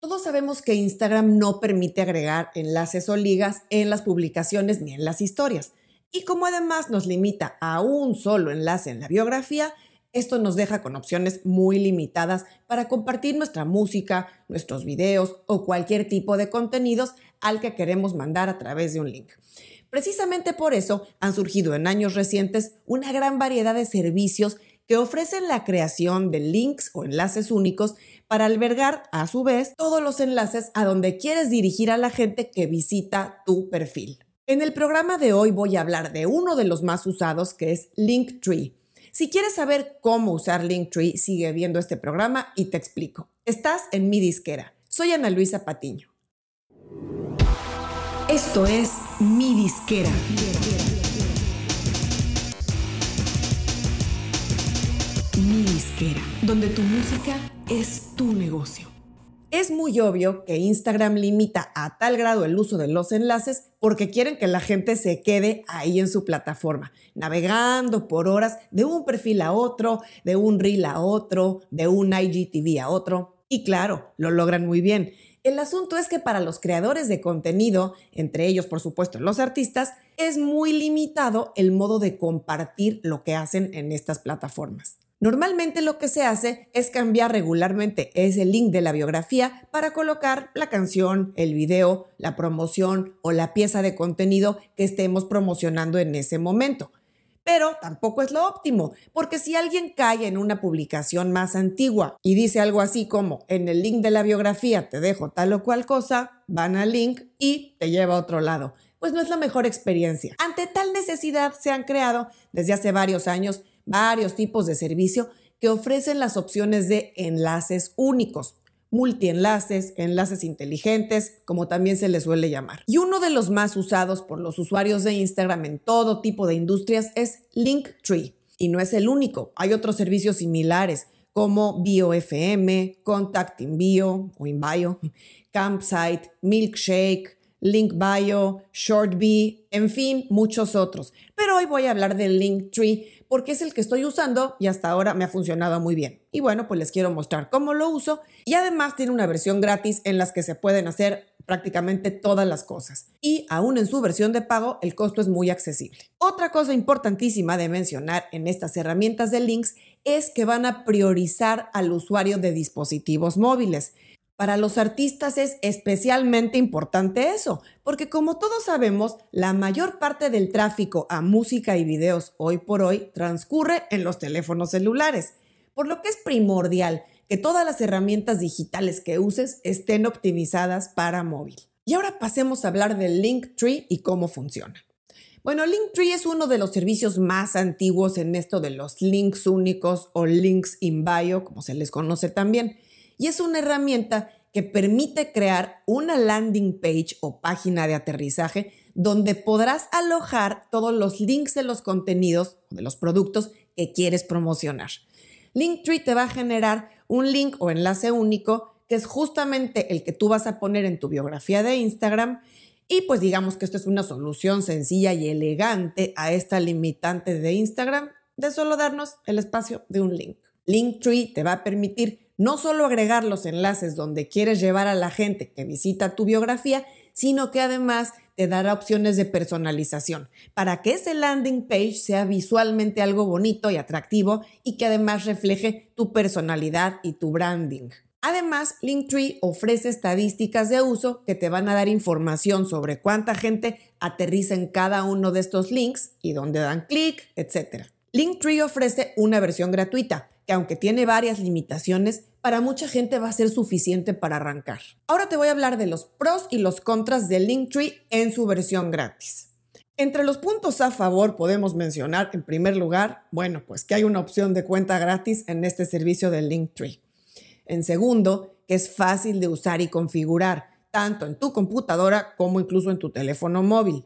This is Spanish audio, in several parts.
Todos sabemos que Instagram no permite agregar enlaces o ligas en las publicaciones ni en las historias. Y como además nos limita a un solo enlace en la biografía, esto nos deja con opciones muy limitadas para compartir nuestra música, nuestros videos o cualquier tipo de contenidos al que queremos mandar a través de un link. Precisamente por eso han surgido en años recientes una gran variedad de servicios que ofrecen la creación de links o enlaces únicos para albergar a su vez todos los enlaces a donde quieres dirigir a la gente que visita tu perfil. En el programa de hoy voy a hablar de uno de los más usados que es Linktree. Si quieres saber cómo usar Linktree, sigue viendo este programa y te explico. Estás en mi disquera. Soy Ana Luisa Patiño. Esto es mi disquera. Mi disquera, donde tu música es tu negocio. Es muy obvio que Instagram limita a tal grado el uso de los enlaces porque quieren que la gente se quede ahí en su plataforma, navegando por horas de un perfil a otro, de un reel a otro, de un IGTV a otro. Y claro, lo logran muy bien. El asunto es que para los creadores de contenido, entre ellos por supuesto los artistas, es muy limitado el modo de compartir lo que hacen en estas plataformas. Normalmente lo que se hace es cambiar regularmente ese link de la biografía para colocar la canción, el video, la promoción o la pieza de contenido que estemos promocionando en ese momento. Pero tampoco es lo óptimo, porque si alguien cae en una publicación más antigua y dice algo así como en el link de la biografía te dejo tal o cual cosa, van al link y te lleva a otro lado. Pues no es la mejor experiencia. Ante tal necesidad se han creado desde hace varios años varios tipos de servicio que ofrecen las opciones de enlaces únicos, multienlaces, enlaces inteligentes, como también se les suele llamar. Y uno de los más usados por los usuarios de Instagram en todo tipo de industrias es Linktree. Y no es el único, hay otros servicios similares como BioFM, Contact InBio o InBio, Campsite, Milkshake, LinkBio, ShortBee, en fin, muchos otros. Pero hoy voy a hablar de Linktree porque es el que estoy usando y hasta ahora me ha funcionado muy bien. Y bueno, pues les quiero mostrar cómo lo uso y además tiene una versión gratis en las que se pueden hacer prácticamente todas las cosas. Y aún en su versión de pago, el costo es muy accesible. Otra cosa importantísima de mencionar en estas herramientas de links es que van a priorizar al usuario de dispositivos móviles. Para los artistas es especialmente importante eso, porque como todos sabemos, la mayor parte del tráfico a música y videos hoy por hoy transcurre en los teléfonos celulares, por lo que es primordial que todas las herramientas digitales que uses estén optimizadas para móvil. Y ahora pasemos a hablar del Linktree y cómo funciona. Bueno, Linktree es uno de los servicios más antiguos en esto de los links únicos o links in bio, como se les conoce también y es una herramienta que permite crear una landing page o página de aterrizaje donde podrás alojar todos los links de los contenidos o de los productos que quieres promocionar. Linktree te va a generar un link o enlace único que es justamente el que tú vas a poner en tu biografía de Instagram y pues digamos que esto es una solución sencilla y elegante a esta limitante de Instagram de solo darnos el espacio de un link. Linktree te va a permitir no solo agregar los enlaces donde quieres llevar a la gente que visita tu biografía, sino que además te dará opciones de personalización para que ese landing page sea visualmente algo bonito y atractivo y que además refleje tu personalidad y tu branding. Además, Linktree ofrece estadísticas de uso que te van a dar información sobre cuánta gente aterriza en cada uno de estos links y dónde dan clic, etc. Linktree ofrece una versión gratuita que aunque tiene varias limitaciones, para mucha gente va a ser suficiente para arrancar. Ahora te voy a hablar de los pros y los contras de Linktree en su versión gratis. Entre los puntos a favor podemos mencionar, en primer lugar, bueno, pues que hay una opción de cuenta gratis en este servicio de Linktree. En segundo, que es fácil de usar y configurar, tanto en tu computadora como incluso en tu teléfono móvil.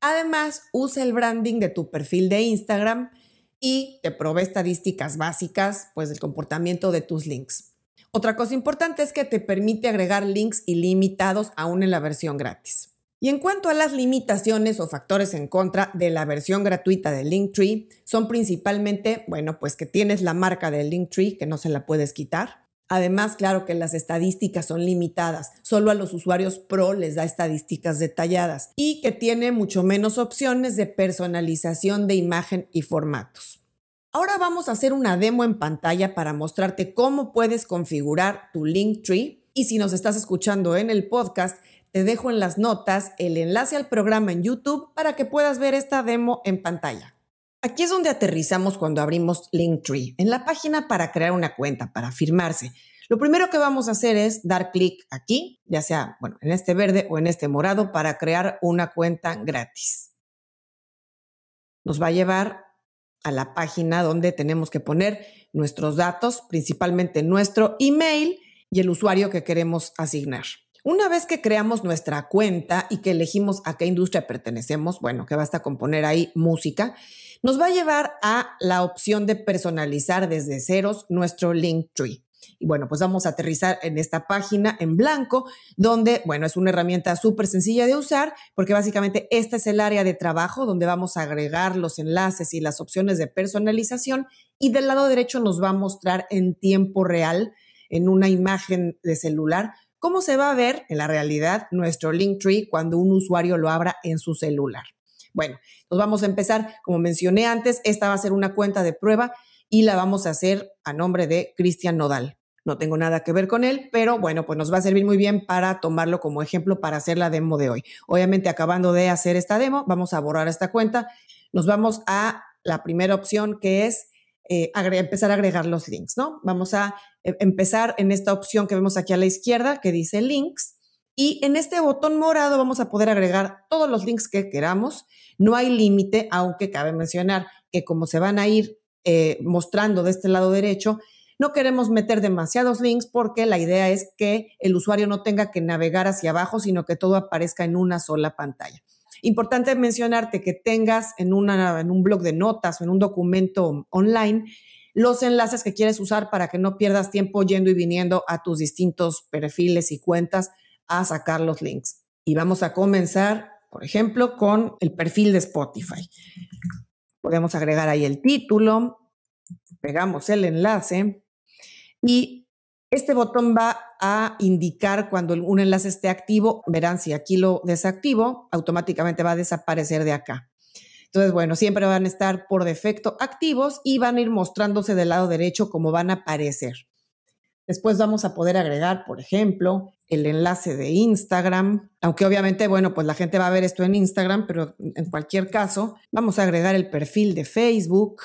Además, usa el branding de tu perfil de Instagram y te provee estadísticas básicas pues, del comportamiento de tus links. Otra cosa importante es que te permite agregar links ilimitados aún en la versión gratis. Y en cuanto a las limitaciones o factores en contra de la versión gratuita de Linktree, son principalmente, bueno, pues que tienes la marca de Linktree que no se la puedes quitar, Además, claro que las estadísticas son limitadas, solo a los usuarios Pro les da estadísticas detalladas y que tiene mucho menos opciones de personalización de imagen y formatos. Ahora vamos a hacer una demo en pantalla para mostrarte cómo puedes configurar tu Linktree y si nos estás escuchando en el podcast, te dejo en las notas el enlace al programa en YouTube para que puedas ver esta demo en pantalla. Aquí es donde aterrizamos cuando abrimos Linktree, en la página para crear una cuenta, para firmarse. Lo primero que vamos a hacer es dar clic aquí, ya sea bueno, en este verde o en este morado, para crear una cuenta gratis. Nos va a llevar a la página donde tenemos que poner nuestros datos, principalmente nuestro email y el usuario que queremos asignar. Una vez que creamos nuestra cuenta y que elegimos a qué industria pertenecemos, bueno, que basta con poner ahí música, nos va a llevar a la opción de personalizar desde ceros nuestro Linktree. Y bueno, pues vamos a aterrizar en esta página en blanco, donde, bueno, es una herramienta súper sencilla de usar, porque básicamente este es el área de trabajo donde vamos a agregar los enlaces y las opciones de personalización. Y del lado derecho nos va a mostrar en tiempo real, en una imagen de celular, cómo se va a ver en la realidad nuestro Linktree cuando un usuario lo abra en su celular. Bueno, nos vamos a empezar, como mencioné antes, esta va a ser una cuenta de prueba y la vamos a hacer a nombre de Cristian Nodal. No tengo nada que ver con él, pero bueno, pues nos va a servir muy bien para tomarlo como ejemplo para hacer la demo de hoy. Obviamente, acabando de hacer esta demo, vamos a borrar esta cuenta. Nos vamos a la primera opción que es eh, empezar a agregar los links, ¿no? Vamos a empezar en esta opción que vemos aquí a la izquierda que dice links y en este botón morado vamos a poder agregar todos los links que queramos. No hay límite, aunque cabe mencionar que como se van a ir eh, mostrando de este lado derecho, no queremos meter demasiados links porque la idea es que el usuario no tenga que navegar hacia abajo, sino que todo aparezca en una sola pantalla. Importante mencionarte que tengas en, una, en un blog de notas o en un documento online los enlaces que quieres usar para que no pierdas tiempo yendo y viniendo a tus distintos perfiles y cuentas a sacar los links. Y vamos a comenzar, por ejemplo, con el perfil de Spotify. Podemos agregar ahí el título, pegamos el enlace y este botón va a indicar cuando un enlace esté activo. Verán si aquí lo desactivo, automáticamente va a desaparecer de acá. Entonces, bueno, siempre van a estar por defecto activos y van a ir mostrándose del lado derecho como van a aparecer. Después vamos a poder agregar, por ejemplo, el enlace de Instagram, aunque obviamente, bueno, pues la gente va a ver esto en Instagram, pero en cualquier caso, vamos a agregar el perfil de Facebook,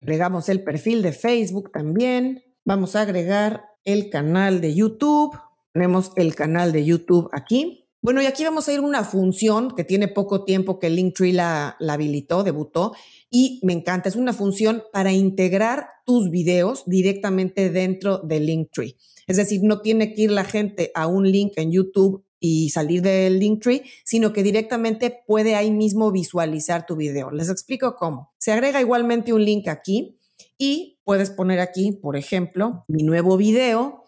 agregamos el perfil de Facebook también, vamos a agregar el canal de YouTube, tenemos el canal de YouTube aquí. Bueno, y aquí vamos a ir a una función que tiene poco tiempo que Linktree la, habilitó, debutó, y me encanta. Es una función para integrar tus videos directamente dentro de Linktree. Es decir, no tiene que ir la gente a un link en YouTube y salir del Linktree, sino que directamente puede ahí mismo visualizar tu video. Les explico cómo. Se agrega igualmente un link aquí y puedes poner aquí, por ejemplo, mi nuevo video.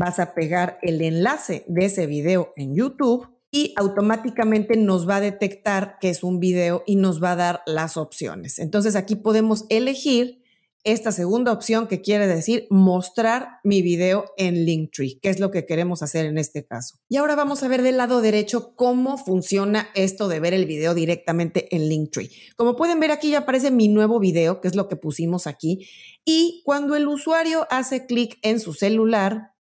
Vas a pegar el enlace de ese video en YouTube y automáticamente nos va a detectar que es un video y nos va a dar las opciones. Entonces aquí podemos elegir esta segunda opción que quiere decir mostrar mi video en Linktree, que es lo que queremos hacer en este caso. Y ahora vamos a ver del lado derecho cómo funciona esto de ver el video directamente en Linktree. Como pueden ver aquí ya aparece mi nuevo video, que es lo que pusimos aquí, y cuando el usuario hace clic en su celular,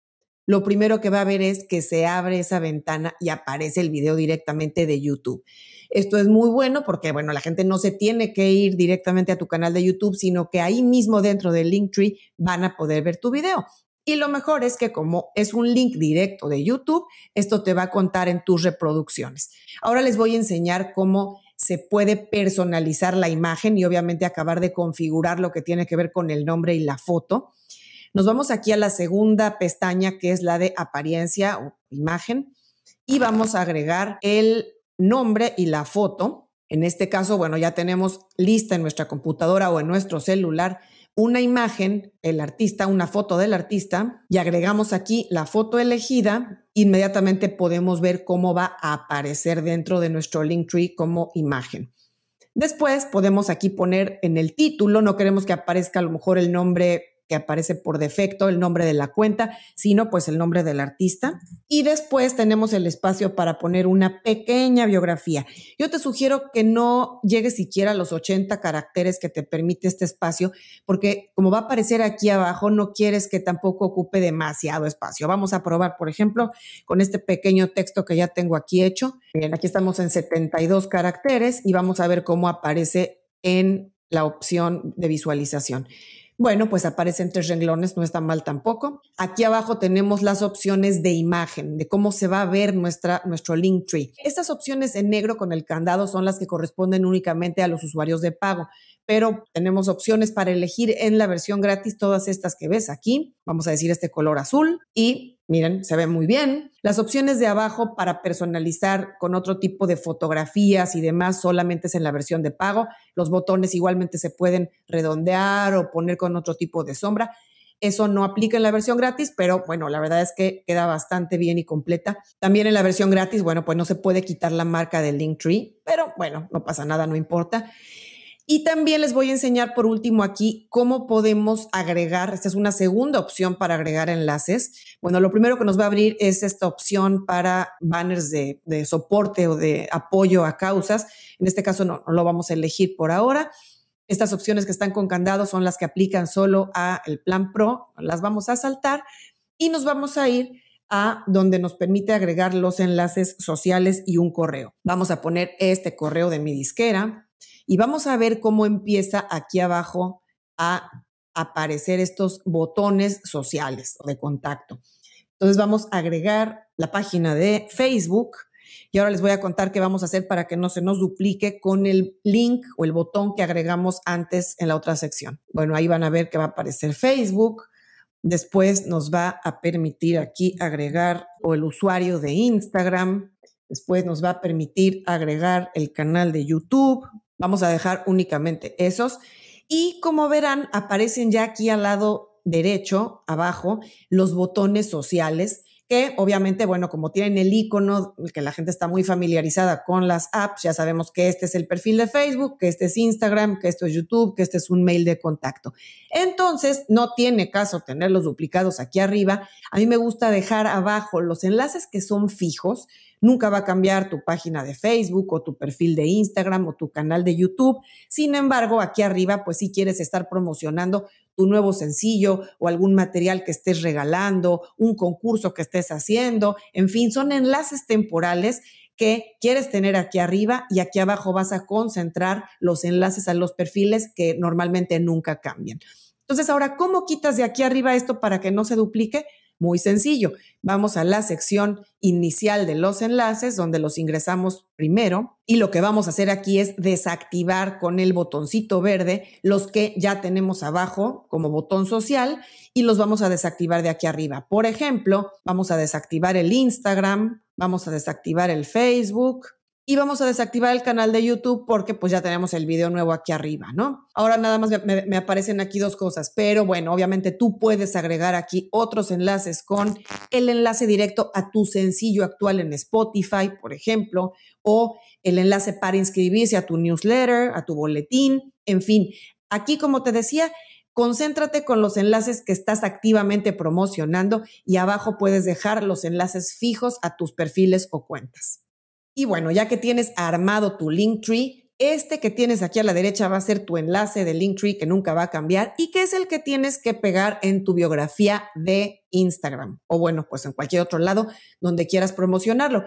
lo primero que va a ver es que se abre esa ventana y aparece el video directamente de YouTube. Esto es muy bueno porque, bueno, la gente no se tiene que ir directamente a tu canal de YouTube, sino que ahí mismo dentro del Linktree van a poder ver tu video. Y lo mejor es que como es un link directo de YouTube, esto te va a contar en tus reproducciones. Ahora les voy a enseñar cómo se puede personalizar la imagen y obviamente acabar de configurar lo que tiene que ver con el nombre y la foto. Nos vamos aquí a la segunda pestaña, que es la de apariencia o imagen, y vamos a agregar el nombre y la foto. En este caso, bueno, ya tenemos lista en nuestra computadora o en nuestro celular una imagen, el artista, una foto del artista, y agregamos aquí la foto elegida, inmediatamente podemos ver cómo va a aparecer dentro de nuestro Linktree como imagen. Después podemos aquí poner en el título, no queremos que aparezca a lo mejor el nombre que aparece por defecto, el nombre de la cuenta, sino pues el nombre del artista. Y después tenemos el espacio para poner una pequeña biografía. Yo te sugiero que no llegues siquiera a los 80 caracteres que te permite este espacio, porque como va a aparecer aquí abajo, no quieres que tampoco ocupe demasiado espacio. Vamos a probar, por ejemplo, con este pequeño texto que ya tengo aquí hecho. Bien, aquí estamos en 72 caracteres y vamos a ver cómo aparece en la opción de visualización. Bueno, pues aparecen tres renglones, no está mal tampoco. Aquí abajo tenemos las opciones de imagen, de cómo se va a ver nuestra, nuestro link tree. Estas opciones en negro con el candado son las que corresponden únicamente a los usuarios de pago, pero tenemos opciones para elegir en la versión gratis todas estas que ves aquí. Vamos a decir este color azul y Miren, se ve muy bien. Las opciones de abajo para personalizar con otro tipo de fotografías y demás solamente es en la versión de pago. Los botones igualmente se pueden redondear o poner con otro tipo de sombra. Eso no aplica en la versión gratis, pero bueno, la verdad es que queda bastante bien y completa. También en la versión gratis, bueno, pues no se puede quitar la marca del Linktree, pero bueno, no pasa nada, no importa. Y también les voy a enseñar por último aquí cómo podemos agregar, esta es una segunda opción para agregar enlaces. Bueno, lo primero que nos va a abrir es esta opción para banners de, soporte o de apoyo a causas. En este caso no, lo vamos a elegir por ahora. Estas opciones que están con candado son las que aplican solo a el plan Pro, las vamos a saltar y nos vamos a ir a donde nos permite agregar los enlaces sociales y un correo. Vamos a poner este correo de mi disquera y vamos a ver cómo empieza aquí abajo a aparecer estos botones sociales de contacto. Entonces vamos a agregar la página de Facebook y ahora les voy a contar qué vamos a hacer para que no se nos duplique con el link o el botón que agregamos antes en la otra sección. Bueno, ahí van a ver que va a aparecer Facebook. Después nos va a permitir aquí agregar o el usuario de Instagram. Después nos va a permitir agregar el canal de YouTube. Vamos a dejar únicamente esos. Y como verán, aparecen ya aquí al lado derecho, abajo, los botones sociales que obviamente, bueno, como tienen el icono, que la gente está muy familiarizada con las apps, ya sabemos que este es el perfil de Facebook, que este es Instagram, que esto es YouTube, que este es un mail de contacto. Entonces, no tiene caso tenerlos duplicados aquí arriba. A mí me gusta dejar abajo los enlaces que son fijos, Nunca va a cambiar tu página de Facebook o tu perfil de Instagram o tu canal de YouTube. Sin embargo, aquí arriba, pues si quieres estar promocionando tu nuevo sencillo o algún material que estés regalando, un concurso que estés haciendo, en fin, son enlaces temporales que quieres tener aquí arriba y aquí abajo vas a concentrar los enlaces a los perfiles que normalmente nunca cambian. Entonces, ahora, ¿cómo quitas de aquí arriba esto para que no se duplique? Muy sencillo. Vamos a la sección inicial de los enlaces, donde los ingresamos primero. Y lo que vamos a hacer aquí es desactivar con el botoncito verde los que ya tenemos abajo como botón social y los vamos a desactivar de aquí arriba. Por ejemplo, vamos a desactivar el Instagram, vamos a desactivar el Facebook, y vamos a desactivar el canal de YouTube porque pues ya tenemos el video nuevo aquí arriba, ¿no? Ahora nada más me, aparecen aquí dos cosas, pero bueno, obviamente tú puedes agregar aquí otros enlaces con el enlace directo a tu sencillo actual en Spotify, por ejemplo, o el enlace para inscribirse a tu newsletter, a tu boletín, en fin. Aquí, como te decía, concéntrate con los enlaces que estás activamente promocionando y abajo puedes dejar los enlaces fijos a tus perfiles o cuentas. Y bueno, ya que tienes armado tu Linktree, este que tienes aquí a la derecha va a ser tu enlace de Linktree que nunca va a cambiar y que es el que tienes que pegar en tu biografía de Instagram o bueno, pues en cualquier otro lado donde quieras promocionarlo.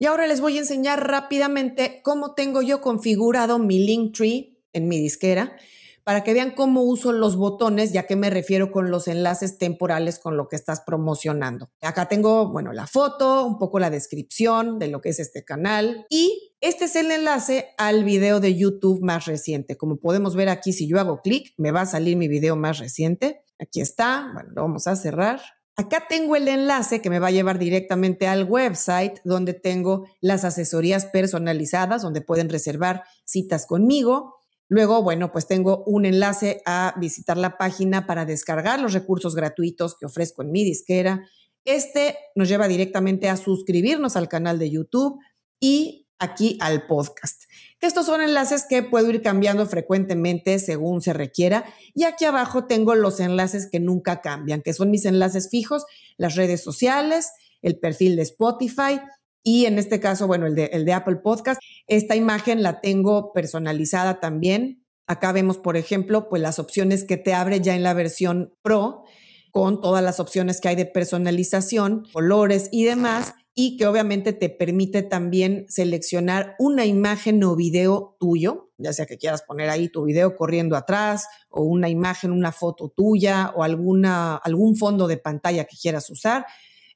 Y ahora les voy a enseñar rápidamente cómo tengo yo configurado mi Linktree en mi disquera para que vean cómo uso los botones, ya que me refiero con los enlaces temporales con lo que estás promocionando. Acá tengo, bueno, la foto, un poco la descripción de lo que es este canal y este es el enlace al video de YouTube más reciente. Como podemos ver aquí, si yo hago clic, me va a salir mi video más reciente. Aquí está, bueno, lo vamos a cerrar. Acá tengo el enlace que me va a llevar directamente al website donde tengo las asesorías personalizadas, donde pueden reservar citas conmigo. Luego, bueno, pues tengo un enlace a visitar la página para descargar los recursos gratuitos que ofrezco en mi disquera. Este nos lleva directamente a suscribirnos al canal de YouTube y aquí al podcast. estos son enlaces que puedo ir cambiando frecuentemente según se requiera. Y aquí abajo tengo los enlaces que nunca cambian, que son mis enlaces fijos, las redes sociales, el perfil de Spotify y en este caso, bueno, el de, Apple Podcast. Esta imagen la tengo personalizada también. Acá vemos, por ejemplo, pues las opciones que te abre ya en la versión Pro con todas las opciones que hay de personalización, colores y demás y que obviamente te permite también seleccionar una imagen o video tuyo, ya sea que quieras poner ahí tu video corriendo atrás o una imagen, una foto tuya o alguna, algún fondo de pantalla que quieras usar.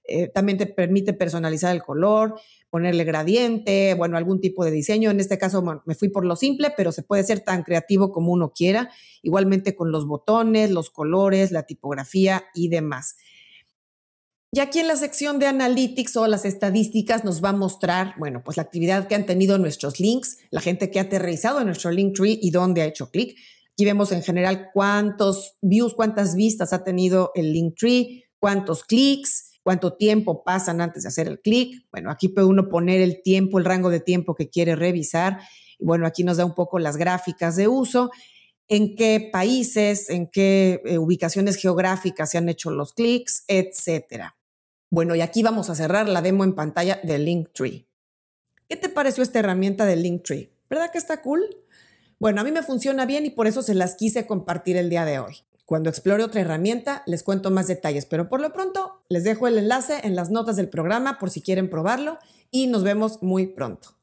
Eh, también te permite personalizar el color, ponerle gradiente, bueno, algún tipo de diseño. En este caso me fui por lo simple, pero se puede ser tan creativo como uno quiera, igualmente con los botones, los colores, la tipografía y demás. Y aquí en la sección de Analytics o las estadísticas nos va a mostrar, bueno, pues la actividad que han tenido nuestros links, la gente que ha aterrizado en nuestro link tree y dónde ha hecho clic. Aquí vemos en general cuántos views, cuántas vistas ha tenido el link tree, cuántos clics, cuánto tiempo pasan antes de hacer el clic. Bueno, aquí puede uno poner el tiempo, el rango de tiempo que quiere revisar. Y bueno, aquí nos da un poco las gráficas de uso, en qué países, en qué eh, ubicaciones geográficas se han hecho los clics, etcétera. Bueno, y aquí vamos a cerrar la demo en pantalla de Linktree. ¿Qué te pareció esta herramienta de Linktree? ¿Verdad que está cool? Bueno, a mí me funciona bien y por eso se las quise compartir el día de hoy. Cuando explore otra herramienta, les cuento más detalles, pero por lo pronto les dejo el enlace en las notas del programa por si quieren probarlo y nos vemos muy pronto.